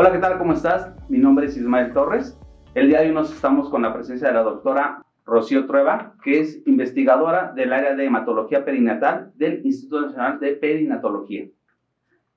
Hola, ¿qué tal? ¿Cómo estás? Mi nombre es Ismael Torres. El día de hoy nos estamos con la presencia de la doctora Rocío Trueba, que es investigadora del área de hematología perinatal del Instituto Nacional de Perinatología.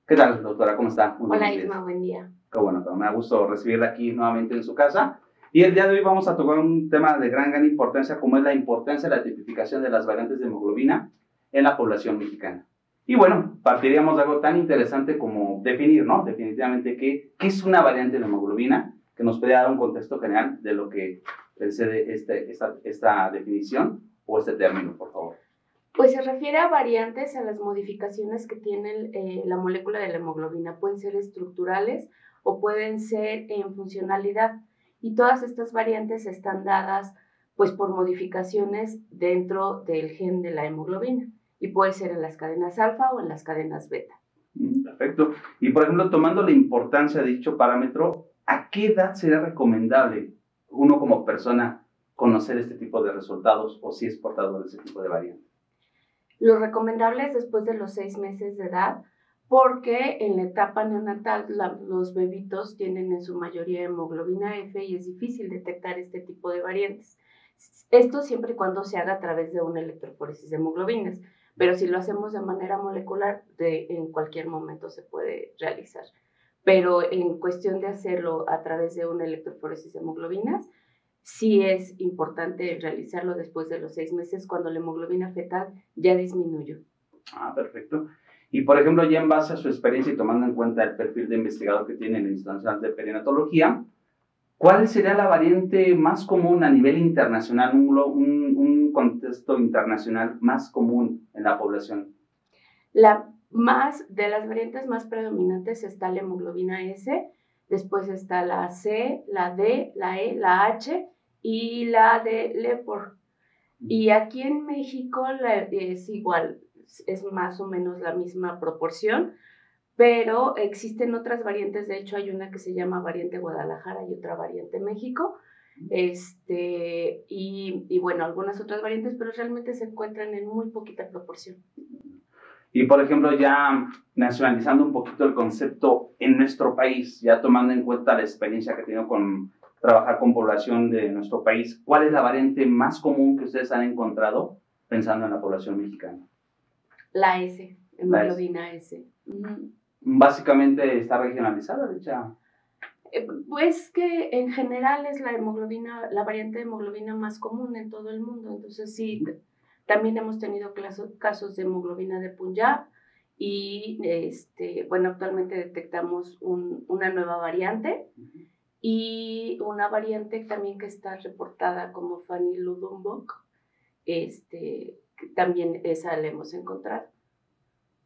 ¿Qué tal, doctora? ¿Cómo está? Muy Hola, Isma, buen día. Qué bueno, me da gusto recibirla aquí nuevamente en su casa. Y el día de hoy vamos a tocar un tema de gran, gran importancia, como es la importancia de la tipificación de las variantes de hemoglobina en la población mexicana. Y bueno, partiríamos de algo tan interesante como definir, ¿no? Definitivamente qué, qué es una variante de hemoglobina, que nos puede dar un contexto general de lo que precede este, esta, esta definición o este término, por favor. Pues se refiere a variantes, a las modificaciones que tiene eh, la molécula de la hemoglobina. Pueden ser estructurales o pueden ser en funcionalidad. Y todas estas variantes están dadas pues por modificaciones dentro del gen de la hemoglobina y puede ser en las cadenas alfa o en las cadenas beta. Mm, perfecto. Y por ejemplo, tomando la importancia de dicho parámetro, ¿a qué edad sería recomendable uno como persona conocer este tipo de resultados o si es portador de ese tipo de variante? Lo recomendable es después de los seis meses de edad, porque en la etapa neonatal los bebitos tienen en su mayoría hemoglobina F y es difícil detectar este tipo de variantes. Esto siempre y cuando se haga a través de una electroforesis de hemoglobinas pero si lo hacemos de manera molecular, de, en cualquier momento se puede realizar. Pero en cuestión de hacerlo a través de una electroforesis de hemoglobinas, sí es importante realizarlo después de los seis meses cuando la hemoglobina fetal ya disminuyó. Ah, perfecto. Y por ejemplo, ya en base a su experiencia y tomando en cuenta el perfil de investigador que tiene en el Instituto de Perinatología, ¿cuál sería la variante más común a nivel internacional, un, un contexto internacional más común en la población? La más, de las variantes más predominantes está la hemoglobina S, después está la C, la D, la E, la H y la de Lepor. Y aquí en México es igual, es más o menos la misma proporción, pero existen otras variantes, de hecho hay una que se llama variante Guadalajara y otra variante México, este, y, y, bueno, algunas otras variantes, pero realmente se encuentran en muy poquita proporción. Y por ejemplo, ya nacionalizando un poquito el concepto en nuestro país, ya tomando en cuenta la experiencia que he tenido con trabajar con población de nuestro país, ¿cuál es la variante más común que ustedes han encontrado pensando en la población mexicana? La S, hemoglobina S. S. Básicamente está regionalizada, de hecho. Eh, pues que en general es la hemoglobina, la variante de hemoglobina más común en todo el mundo. Entonces sí, también hemos tenido casos de hemoglobina de Punjab y este, bueno, actualmente detectamos una nueva variante y una variante también que está reportada como Fanny Ludumbok, este, también esa la hemos encontrado.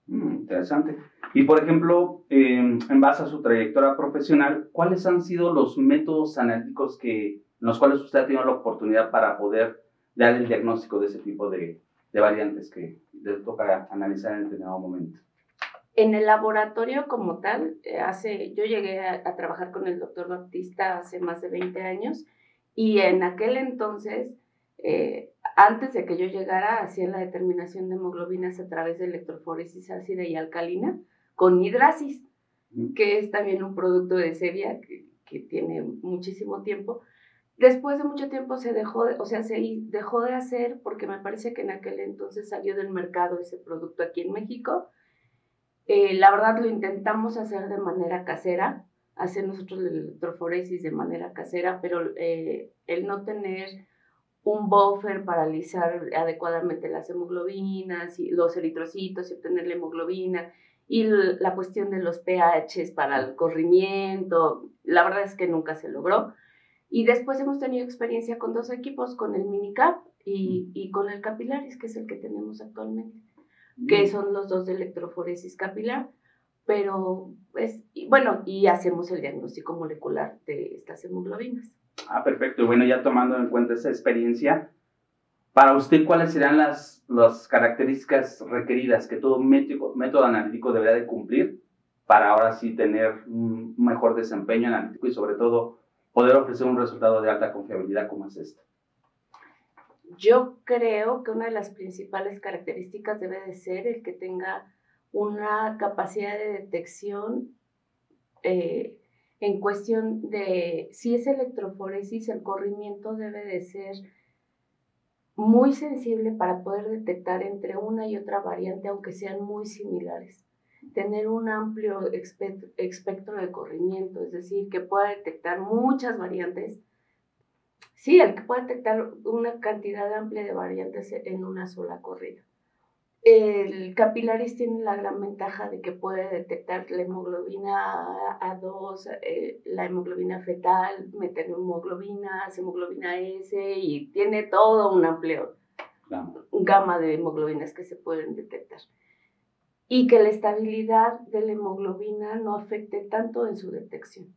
Mm, interesante. Y por ejemplo, em, en base a su trayectoria profesional, ¿cuáles han sido los métodos analíticos que, en los cuales usted ha tenido la oportunidad para poder dar el diagnóstico de ese tipo de, de variantes que le toca analizar en determinado momento? En el laboratorio como tal, eh, hace, yo llegué a, a, trabajar con el doctor Baptista hace más de 20 años y en aquel entonces eh, antes de que yo llegara, hacían la determinación de hemoglobinas a través de electroforesis ácida y alcalina con hidrasis, que es también un producto de Sevia que, que, tiene muchísimo tiempo. Después de mucho tiempo se dejó, o sea, se dejó de hacer porque me parece que en aquel entonces salió del mercado ese producto aquí en México. Eh, la verdad lo intentamos hacer de manera casera, hacer nosotros la electroforesis de manera casera, pero eh, el no tener un buffer para alisar adecuadamente las hemoglobinas y los eritrocitos y obtener la hemoglobina y la cuestión de los pHs para el corrimiento, la verdad es que nunca se logró. Y después hemos tenido experiencia con dos equipos, con el Minicap y, y con el Capilaris, que es el que tenemos actualmente, que son los dos de electroforesis capilar, pero es, bueno, y hacemos el diagnóstico molecular de estas hemoglobinas. Ah, perfecto. Y bueno, ya tomando en cuenta esa experiencia, para usted, ¿cuáles serán las, las características requeridas que todo método, método analítico debería de cumplir para ahora sí tener un mejor desempeño analítico y sobre todo poder ofrecer un resultado de alta confiabilidad como es este? Yo creo que una de las principales características debe de ser el que tenga una capacidad de detección eh, en cuestión de si es electroforesis, el corrimiento debe de ser muy sensible para poder detectar entre una y otra variante, aunque sean muy similares. Tener un amplio espectro de corrimiento, es decir, que pueda detectar muchas variantes. Sí, el que pueda detectar una cantidad amplia de variantes en una sola corrida. El capilaris tiene la gran ventaja de que puede detectar la hemoglobina A2, eh, la hemoglobina fetal, metehemoglobina, hemoglobina S y tiene todo un amplio gama de hemoglobinas que se pueden detectar. Y que la estabilidad de la hemoglobina no afecte tanto en su detección.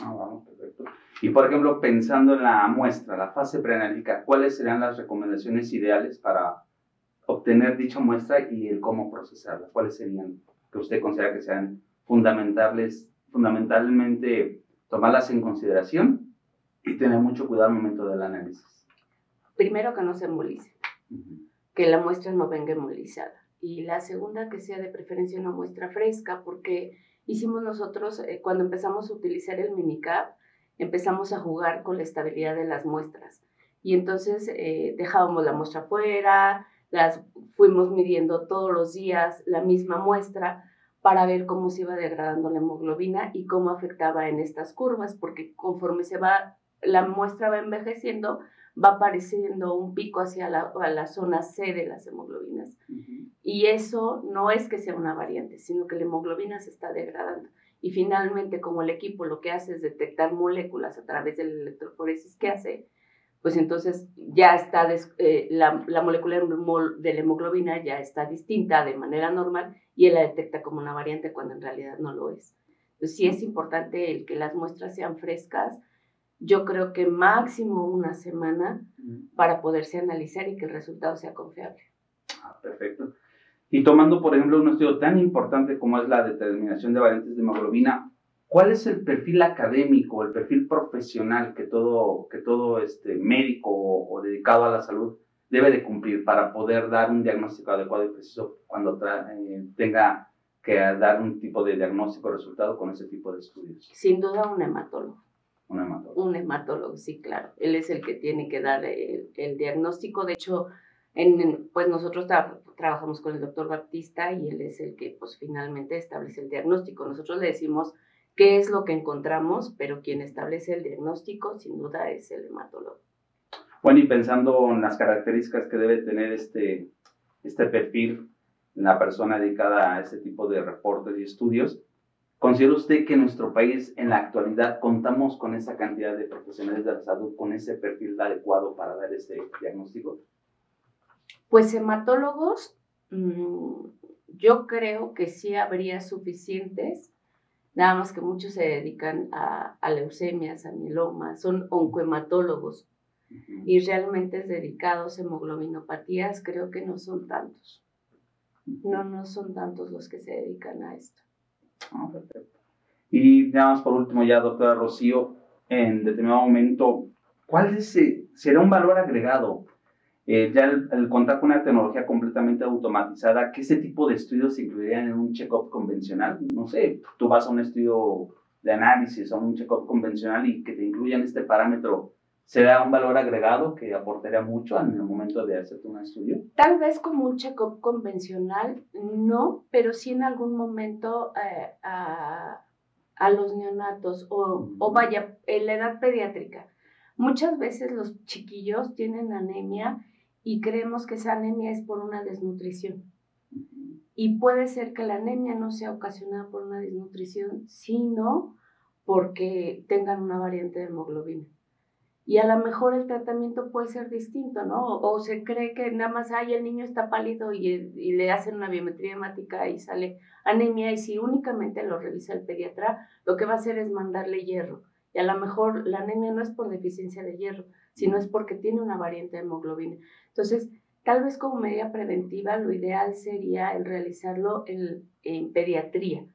Ah, vamos, perfecto. Y por ejemplo, pensando en la muestra, la fase preanalítica, ¿cuáles serían las recomendaciones ideales para obtener dicha muestra y el cómo procesarla? ¿Cuáles serían que usted considera que sean fundamentales, fundamentalmente tomarlas en consideración y tener mucho cuidado al momento del análisis? Primero que no se embolice, que la muestra no venga embolizada. Y la segunda que sea de preferencia una muestra fresca, porque hicimos nosotros, eh, cuando empezamos a utilizar el minicap, empezamos a jugar con la estabilidad de las muestras. Y entonces eh, dejábamos la muestra fuera, las fuimos midiendo todos los días la misma muestra para ver cómo se iba degradando la hemoglobina y cómo afectaba en estas curvas, porque conforme se va, la muestra va envejeciendo, va apareciendo un pico hacia la, la zona C de las hemoglobinas. Y eso no es que sea una variante, sino que la hemoglobina se está degradando. Y finalmente, como el equipo lo que hace es detectar moléculas a través del electroforesis que hace, pues entonces ya está, eh, la, la, molécula de la hemoglobina ya está distinta de manera normal y él la detecta como una variante cuando en realidad no lo es. Entonces sí es importante el que las muestras sean frescas, yo creo que máximo una semana para poderse analizar y que el resultado sea confiable. Ah, perfecto. Y tomando, por ejemplo, un estudio tan importante como es la determinación de variantes de hemoglobina, ¿Cuál es el perfil académico, el perfil profesional que todo, que todo este médico o, dedicado a la salud debe de cumplir para poder dar un diagnóstico adecuado y preciso cuando eh, tenga que dar un tipo de diagnóstico o resultado con ese tipo de estudios? Sin duda un hematólogo. Un hematólogo. Un hematólogo, sí, claro. Él es el que tiene que dar el, diagnóstico. De hecho, en, pues nosotros trabajamos con el doctor Baptista y él es el que pues finalmente establece el diagnóstico. Nosotros le decimos qué es lo que encontramos, pero quien establece el diagnóstico sin duda es el hematólogo. Bueno, y pensando en las características que debe tener este, este perfil, la persona dedicada a este tipo de reportes y estudios, ¿considera usted que en nuestro país en la actualidad contamos con esa cantidad de profesionales de la salud, con ese perfil adecuado para dar este diagnóstico? Pues hematólogos, mm, yo creo que sí habría suficientes Nada más que muchos se dedican a, leucemias, a mielomas, son oncohematólogos y realmente dedicados a hemoglobinopatías, creo que no son tantos. No, no son tantos los que se dedican a esto. Ah, perfecto. Y nada más por último ya, doctora Rocío, en determinado momento, ¿cuál es, será un valor agregado eh, ya el, contar con una tecnología completamente automatizada, ¿qué ese tipo de estudios se incluirían en un check-up convencional? No sé, tú vas a un estudio de análisis o un check-up convencional y que te incluyan este parámetro, ¿será un valor agregado que aportaría mucho en el momento de hacerte un estudio? Tal vez como un check-up convencional, no, pero sí en algún momento eh, a, a, los neonatos o, o vaya, en la edad pediátrica. Muchas veces los chiquillos tienen anemia y creemos que esa anemia es por una desnutrición. Y puede ser que la anemia no sea ocasionada por una desnutrición, sino porque tengan una variante de hemoglobina. Y a lo mejor el tratamiento puede ser distinto, ¿no? O, se cree que nada más, ay, el niño está pálido y, y, le hacen una biometría hemática y sale anemia. Y si únicamente lo revisa el pediatra, lo que va a hacer es mandarle hierro. Y a lo mejor la anemia no es por deficiencia de hierro, sino es porque tiene una variante de hemoglobina. Entonces, tal vez como medida preventiva, lo ideal sería el realizarlo en, pediatría.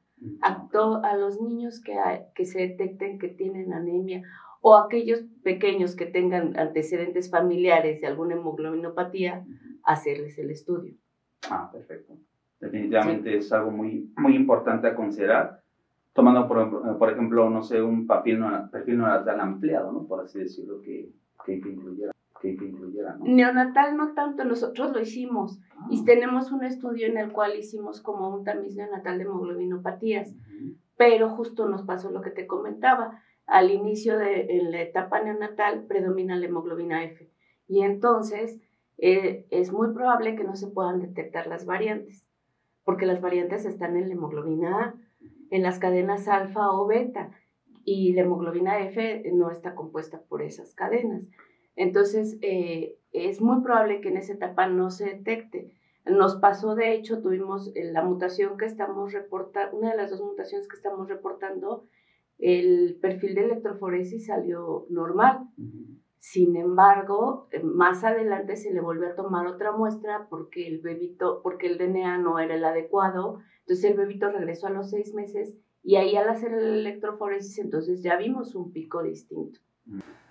A, a, los niños que, que se detecten que tienen anemia o aquellos pequeños que tengan antecedentes familiares de alguna hemoglobinopatía, hacerles el estudio. Ah, perfecto. Definitivamente es algo muy, muy importante a considerar tomando por, por ejemplo, no sé, un perfil, perfil neonatal ampliado, ¿no? Por así decirlo, que, que, incluyera. Que, incluyera ¿no? Neonatal no tanto, nosotros lo hicimos y ah. tenemos un estudio en el cual hicimos como un tamiz neonatal de hemoglobinopatías, pero justo nos pasó lo que te comentaba, al inicio de en la etapa neonatal predomina la hemoglobina F y entonces eh, es muy probable que no se puedan detectar las variantes, porque las variantes están en la hemoglobina A, en las cadenas alfa o beta, y la hemoglobina F no está compuesta por esas cadenas. Entonces, eh, es muy probable que en esa etapa no se detecte. Nos pasó, de hecho, tuvimos la mutación que estamos reportando, una de las dos mutaciones que estamos reportando, el perfil de electroforesis salió normal. Sin embargo, eh, más adelante se le volvió a tomar otra muestra porque el bebito, porque el DNA no era el adecuado. Entonces el bebito regresó a los seis meses y ahí al hacer el electroforesis entonces ya vimos un pico distinto.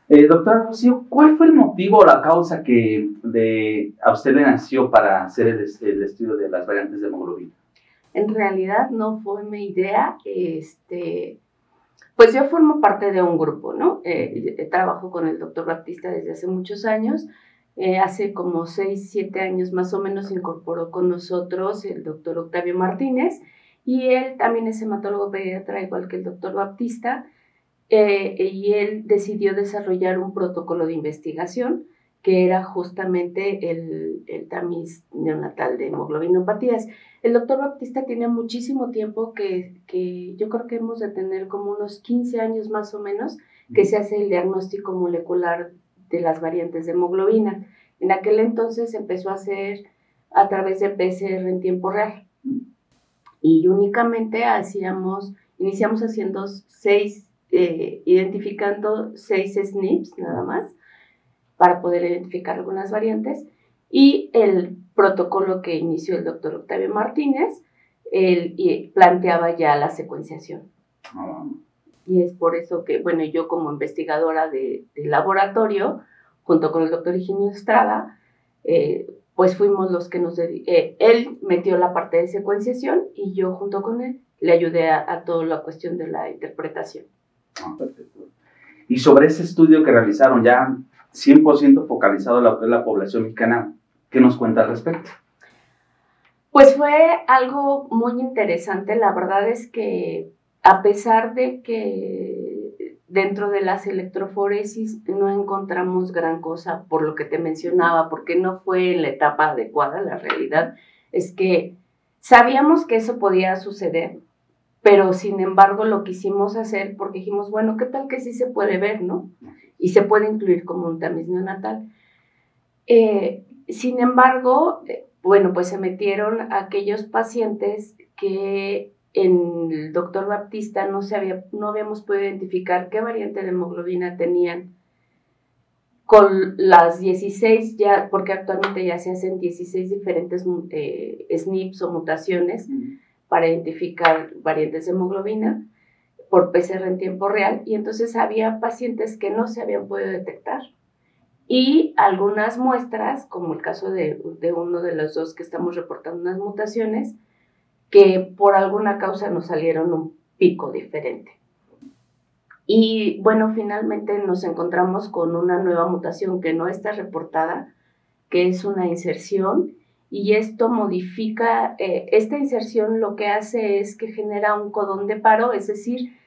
Eh, doctora Rocío, ¿cuál fue el motivo o la causa que de, a usted le nació para hacer el, el, estudio de las variantes de hemoglobina? En realidad no fue mi idea. Este, pues yo formo parte de un grupo, ¿no? Eh, trabajo con el doctor Baptista desde hace muchos años. Eh, hace como seis, siete años más o menos se incorporó con nosotros el doctor Octavio Martínez y él también es hematólogo pediatra igual que el doctor Baptista eh, y él decidió desarrollar un protocolo de investigación que era justamente el, el tamiz neonatal de hemoglobinopatías. El doctor Baptista tiene muchísimo tiempo que, que yo creo que hemos de tener como unos 15 años más o menos que se hace el diagnóstico molecular de las variantes de hemoglobina. En aquel entonces empezó a hacer a través de PCR en tiempo real. Y únicamente hacíamos, iniciamos haciendo seis, eh, identificando seis SNPs nada más para poder identificar algunas variantes. Y el protocolo que inició el doctor Octavio Martínez, él planteaba ya la secuenciación. Ah. Y es por eso que, bueno, yo como investigadora de, laboratorio, junto con el doctor Higinio Estrada, eh, pues fuimos los que nos... Eh, él metió la parte de secuenciación y yo junto con él le ayudé a, toda la cuestión de la interpretación. Ah, perfecto. Y sobre ese estudio que realizaron ya 100% focalizado en la, población mexicana, ¿qué nos cuenta al respecto? Pues fue algo muy interesante. La verdad es que a pesar de que dentro de las electroforesis no encontramos gran cosa por lo que te mencionaba, porque no fue en la etapa adecuada, la realidad es que sabíamos que eso podía suceder, pero sin embargo lo quisimos hacer porque dijimos, bueno, ¿qué tal que sí se puede ver, no? Y se puede incluir como un tamiz neonatal. Eh, sin embargo, eh, bueno, pues se metieron aquellos pacientes que en el doctor Baptista no, se había, no habíamos podido identificar qué variante de hemoglobina tenían. Con las 16 ya, porque actualmente ya se hacen 16 diferentes eh, SNPs o mutaciones para identificar variantes de hemoglobina por PCR en tiempo real y entonces había pacientes que no se habían podido detectar. Y algunas muestras, como el caso de, de uno de los dos que estamos reportando unas mutaciones, que por alguna causa nos salieron un pico diferente. Y bueno, finalmente nos encontramos con una nueva mutación que no está reportada, que es una inserción y esto modifica, eh, esta inserción lo que hace es que genera un codón de paro, es decir,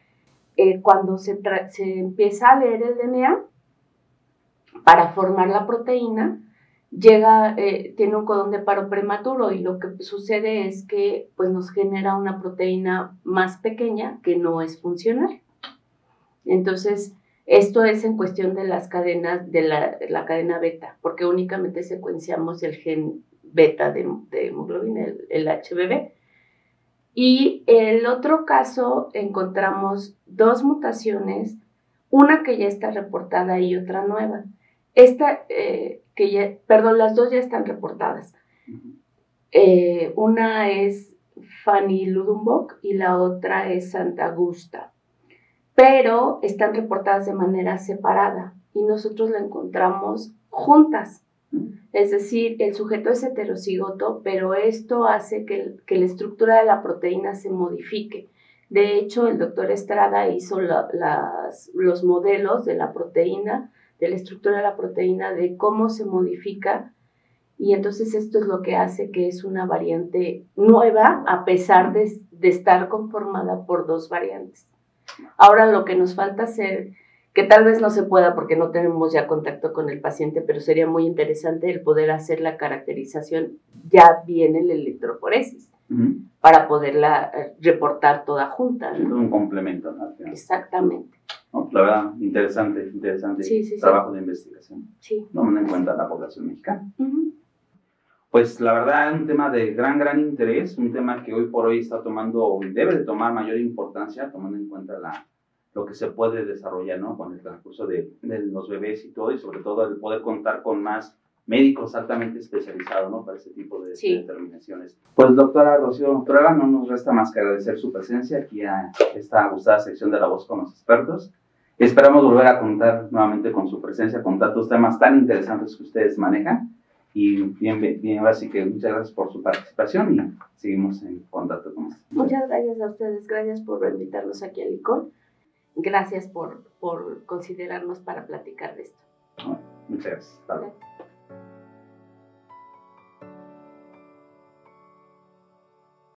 eh, cuando se, se, empieza a leer el DNA para formar la proteína, llega, eh, tiene un codón de paro prematuro y lo que sucede es que pues, nos genera una proteína más pequeña que no es funcional. Entonces, esto es en cuestión de las cadenas, de la, la cadena beta, porque únicamente secuenciamos el gen beta de, hemoglobina, el, HBB. Y el otro caso encontramos dos mutaciones, una que ya está reportada y otra nueva. Esta, eh, que ya, perdón, las dos ya están reportadas. Eh, una es Fanny Ludenbock y la otra es Santa Augusta, pero están reportadas de manera separada y nosotros la encontramos juntas. Es decir, el sujeto es heterocigoto, pero esto hace que, la estructura de la proteína se modifique. De hecho, el doctor Estrada hizo las, los modelos de la proteína, de la estructura de la proteína, de cómo se modifica. Y entonces esto es lo que hace que es una variante nueva a pesar de, de estar conformada por dos variantes. Ahora lo que nos falta hacer que tal vez no se pueda porque no tenemos ya contacto con el paciente, pero sería muy interesante el poder hacer la caracterización ya bien en la electroporesis para poderla eh, reportar toda junta. ¿no? Un complemento. ¿no? Exactamente. La verdad, interesante, interesante trabajo de investigación. Sí. Tomando en cuenta la población mexicana. Pues la verdad, un tema de gran, gran interés, un tema que hoy por hoy está tomando, debe de tomar mayor importancia, tomando en cuenta la, lo que se puede desarrollar ¿no? con el transcurso de, de, los bebés y todo, y sobre todo el poder contar con más médicos altamente especializados ¿no? para ese tipo de, determinaciones. Pues doctora Rocío Trueba, no nos resta más que agradecer su presencia aquí a esta gustada sección de La Voz con los expertos. Esperamos volver a contar nuevamente con su presencia, con tantos temas tan interesantes que ustedes manejan. Y bien, bien, así que muchas gracias por su participación y seguimos en contacto con ustedes. Muchas gracias a ustedes, gracias por invitarnos aquí al ICON Gracias por, por considerarnos para platicar de esto. Muchas gracias.